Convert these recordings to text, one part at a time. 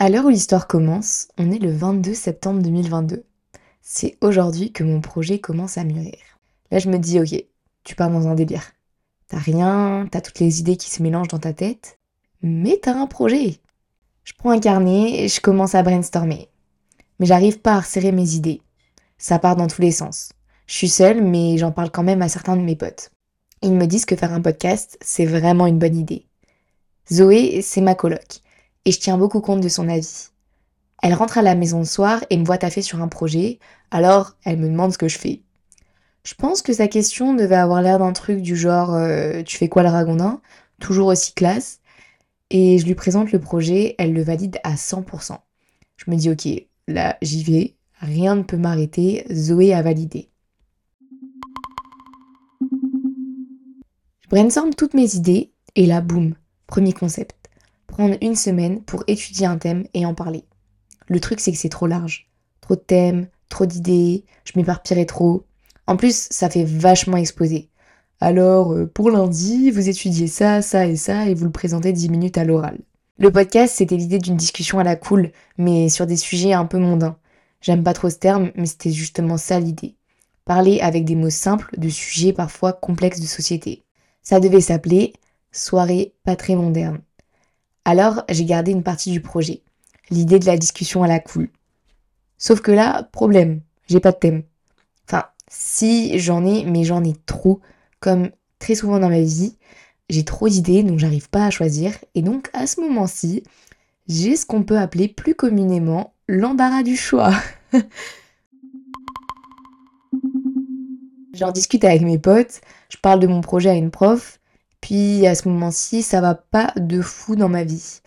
À l'heure où l'histoire commence, on est le 22 septembre 2022. C'est aujourd'hui que mon projet commence à mûrir. Là, je me dis, ok, tu pars dans un délire. T'as rien, t'as toutes les idées qui se mélangent dans ta tête, mais t'as un projet. Je prends un carnet et je commence à brainstormer. Mais j'arrive pas à resserrer mes idées. Ça part dans tous les sens. Je suis seule, mais j'en parle quand même à certains de mes potes. Ils me disent que faire un podcast, c'est vraiment une bonne idée. Zoé, c'est ma coloc, et je tiens beaucoup compte de son avis. Elle rentre à la maison le soir et me voit taffer sur un projet, alors elle me demande ce que je fais. Je pense que sa question devait avoir l'air d'un truc du genre euh, Tu fais quoi le ragondin? Toujours aussi classe. Et je lui présente le projet, elle le valide à 100%. Je me dis Ok, là j'y vais, rien ne peut m'arrêter, Zoé a validé. Je brainstorm toutes mes idées et là, boum, premier concept. Prendre une semaine pour étudier un thème et en parler. Le truc, c'est que c'est trop large. Trop de thèmes, trop d'idées, je m'éparpillerai trop. En plus, ça fait vachement exposer. Alors, euh, pour lundi, vous étudiez ça, ça et ça et vous le présentez 10 minutes à l'oral. Le podcast, c'était l'idée d'une discussion à la cool, mais sur des sujets un peu mondains. J'aime pas trop ce terme, mais c'était justement ça l'idée. Parler avec des mots simples de sujets parfois complexes de société. Ça devait s'appeler Soirée pas très moderne. Alors, j'ai gardé une partie du projet. L'idée de la discussion à la cool. Sauf que là, problème, j'ai pas de thème. Enfin, si j'en ai, mais j'en ai trop. Comme très souvent dans ma vie, j'ai trop d'idées, donc j'arrive pas à choisir. Et donc, à ce moment-ci, j'ai ce qu'on peut appeler plus communément l'embarras du choix. J'en discute avec mes potes, je parle de mon projet à une prof, puis à ce moment-ci, ça va pas de fou dans ma vie.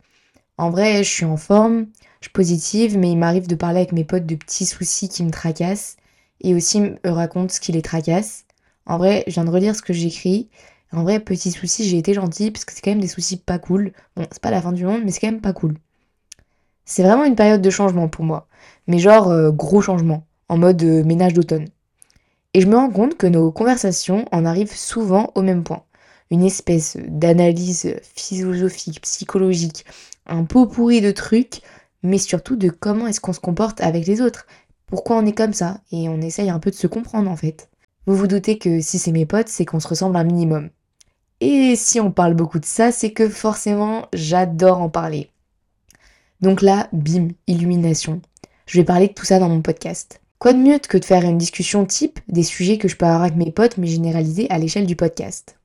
En vrai, je suis en forme, je suis positive, mais il m'arrive de parler avec mes potes de petits soucis qui me tracassent et aussi me racontent ce qui les tracasse. En vrai, je viens de relire ce que j'écris. En vrai, petits soucis, j'ai été gentille parce que c'est quand même des soucis pas cool. Bon, c'est pas la fin du monde, mais c'est quand même pas cool. C'est vraiment une période de changement pour moi. Mais genre euh, gros changement, en mode euh, ménage d'automne. Et je me rends compte que nos conversations en arrivent souvent au même point. Une espèce d'analyse philosophique, psychologique, un pot pourri de trucs, mais surtout de comment est-ce qu'on se comporte avec les autres. Pourquoi on est comme ça? Et on essaye un peu de se comprendre en fait. Vous vous doutez que si c'est mes potes, c'est qu'on se ressemble un minimum. Et si on parle beaucoup de ça, c'est que forcément, j'adore en parler. Donc là, bim, illumination. Je vais parler de tout ça dans mon podcast. Quoi de mieux que de faire une discussion type des sujets que je peux avoir avec mes potes, mais généralisés à l'échelle du podcast?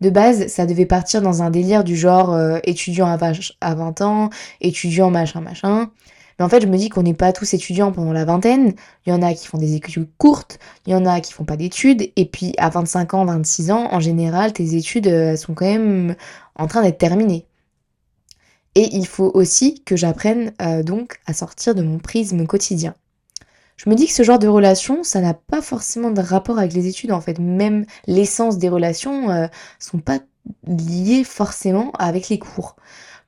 De base, ça devait partir dans un délire du genre euh, étudiant à, à 20 ans, étudiant machin machin. Mais en fait, je me dis qu'on n'est pas tous étudiants pendant la vingtaine. Il y en a qui font des études courtes, il y en a qui font pas d'études. Et puis à 25 ans, 26 ans, en général, tes études euh, sont quand même en train d'être terminées. Et il faut aussi que j'apprenne euh, donc à sortir de mon prisme quotidien. Je me dis que ce genre de relation, ça n'a pas forcément de rapport avec les études en fait. Même l'essence des relations euh, sont pas liées forcément avec les cours.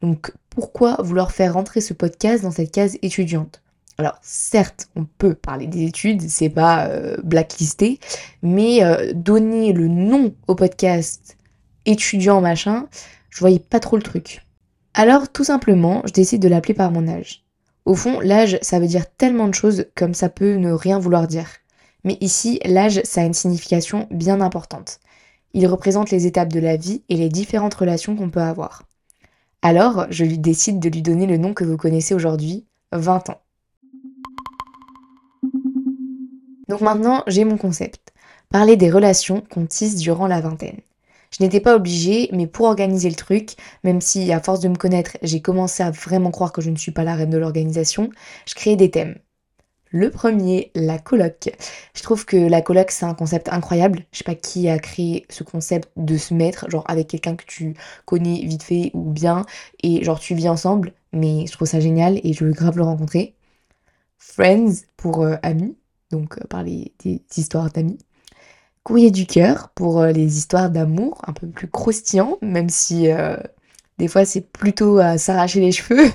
Donc pourquoi vouloir faire rentrer ce podcast dans cette case étudiante? Alors certes, on peut parler des études, c'est pas euh, blacklisté, mais donner le nom au podcast étudiant machin, je voyais pas trop le truc. Alors tout simplement, je décide de l'appeler par mon âge. Au fond, l'âge, ça veut dire tellement de choses comme ça peut ne rien vouloir dire. Mais ici, l'âge, ça a une signification bien importante. Il représente les étapes de la vie et les différentes relations qu'on peut avoir. Alors, je lui décide de lui donner le nom que vous connaissez aujourd'hui, 20 ans. Donc maintenant, j'ai mon concept. Parler des relations qu'on tisse durant la vingtaine. Je n'étais pas obligée, mais pour organiser le truc, même si à force de me connaître, j'ai commencé à vraiment croire que je ne suis pas la reine de l'organisation, je créais des thèmes. Le premier, la coloc. Je trouve que la coloc, c'est un concept incroyable. Je sais pas qui a créé ce concept de se mettre, genre avec quelqu'un que tu connais vite fait ou bien, et genre tu vis ensemble, mais je trouve ça génial et je veux grave le rencontrer. Friends pour euh, amis, donc euh, parler des histoires d'amis. Courrier du cœur pour euh, les histoires d'amour, un peu plus croustillant, même si euh, des fois c'est plutôt à s'arracher les cheveux.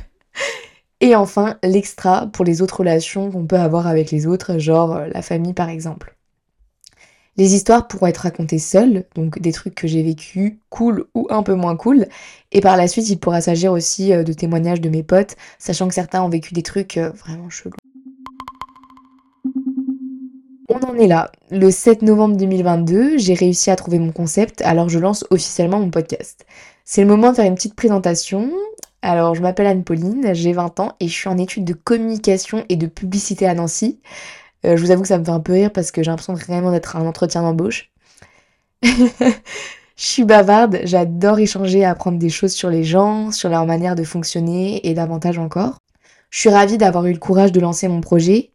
Et enfin, l'extra pour les autres relations qu'on peut avoir avec les autres, genre euh, la famille par exemple. Les histoires pourront être racontées seules, donc des trucs que j'ai vécu, cool ou un peu moins cool. Et par la suite, il pourra s'agir aussi de témoignages de mes potes, sachant que certains ont vécu des trucs vraiment chelous. On en est là. Le 7 novembre 2022, j'ai réussi à trouver mon concept, alors je lance officiellement mon podcast. C'est le moment de faire une petite présentation. Alors, je m'appelle Anne-Pauline, j'ai 20 ans et je suis en études de communication et de publicité à Nancy. Euh, je vous avoue que ça me fait un peu rire parce que j'ai l'impression vraiment d'être un entretien d'embauche. je suis bavarde, j'adore échanger apprendre des choses sur les gens, sur leur manière de fonctionner et davantage encore. Je suis ravie d'avoir eu le courage de lancer mon projet.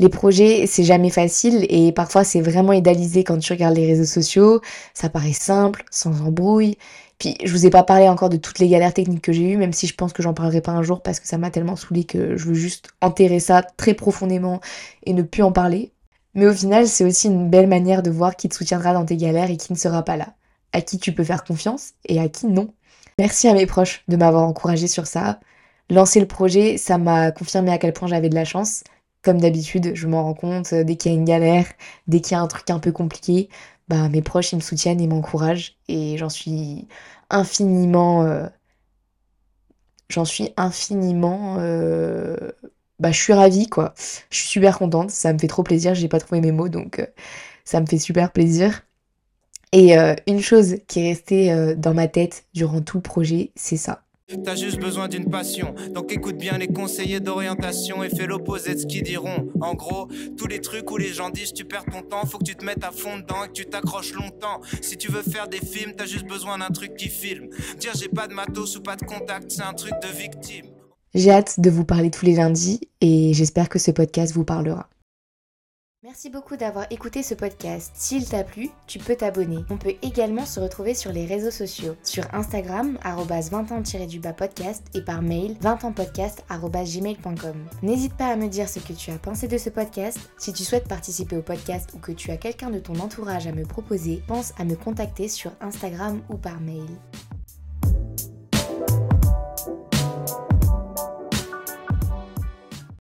Les projets, c'est jamais facile et parfois c'est vraiment idéalisé quand tu regardes les réseaux sociaux. Ça paraît simple, sans embrouille. Puis je vous ai pas parlé encore de toutes les galères techniques que j'ai eues, même si je pense que j'en parlerai pas un jour parce que ça m'a tellement saoulé que je veux juste enterrer ça très profondément et ne plus en parler. Mais au final, c'est aussi une belle manière de voir qui te soutiendra dans tes galères et qui ne sera pas là. À qui tu peux faire confiance et à qui non. Merci à mes proches de m'avoir encouragé sur ça. Lancer le projet, ça m'a confirmé à quel point j'avais de la chance. D'habitude, je m'en rends compte dès qu'il y a une galère, dès qu'il y a un truc un peu compliqué, bah, mes proches, ils me soutiennent, ils m'encouragent et j'en suis infiniment... Euh, j'en suis infiniment... Euh, bah, je suis ravie, quoi. Je suis super contente, ça me fait trop plaisir, j'ai pas trouvé mes mots, donc euh, ça me fait super plaisir. Et une chose qui est restée dans ma tête durant tout le projet, c'est ça. T'as juste besoin d'une passion. Donc écoute bien les conseillers d'orientation et fais l'opposé de ce qu'ils diront. En gros, tous les trucs où les gens disent tu perds ton temps, faut que tu te mettes à fond dedans et que tu t'accroches longtemps. Si tu veux faire des films, t'as juste besoin d'un truc qui filme. Dire j'ai pas de matos ou pas de contact, c'est un truc de victime. J'ai hâte de vous parler tous les lundis et j'espère que ce podcast vous parlera. Merci beaucoup d'avoir écouté ce podcast. S'il t'a plu, tu peux t'abonner. On peut également se retrouver sur les réseaux sociaux, sur Instagram, 20 ans du podcast et par mail, 20 gmail.com N'hésite pas à me dire ce que tu as pensé de ce podcast. Si tu souhaites participer au podcast ou que tu as quelqu'un de ton entourage à me proposer, pense à me contacter sur Instagram ou par mail.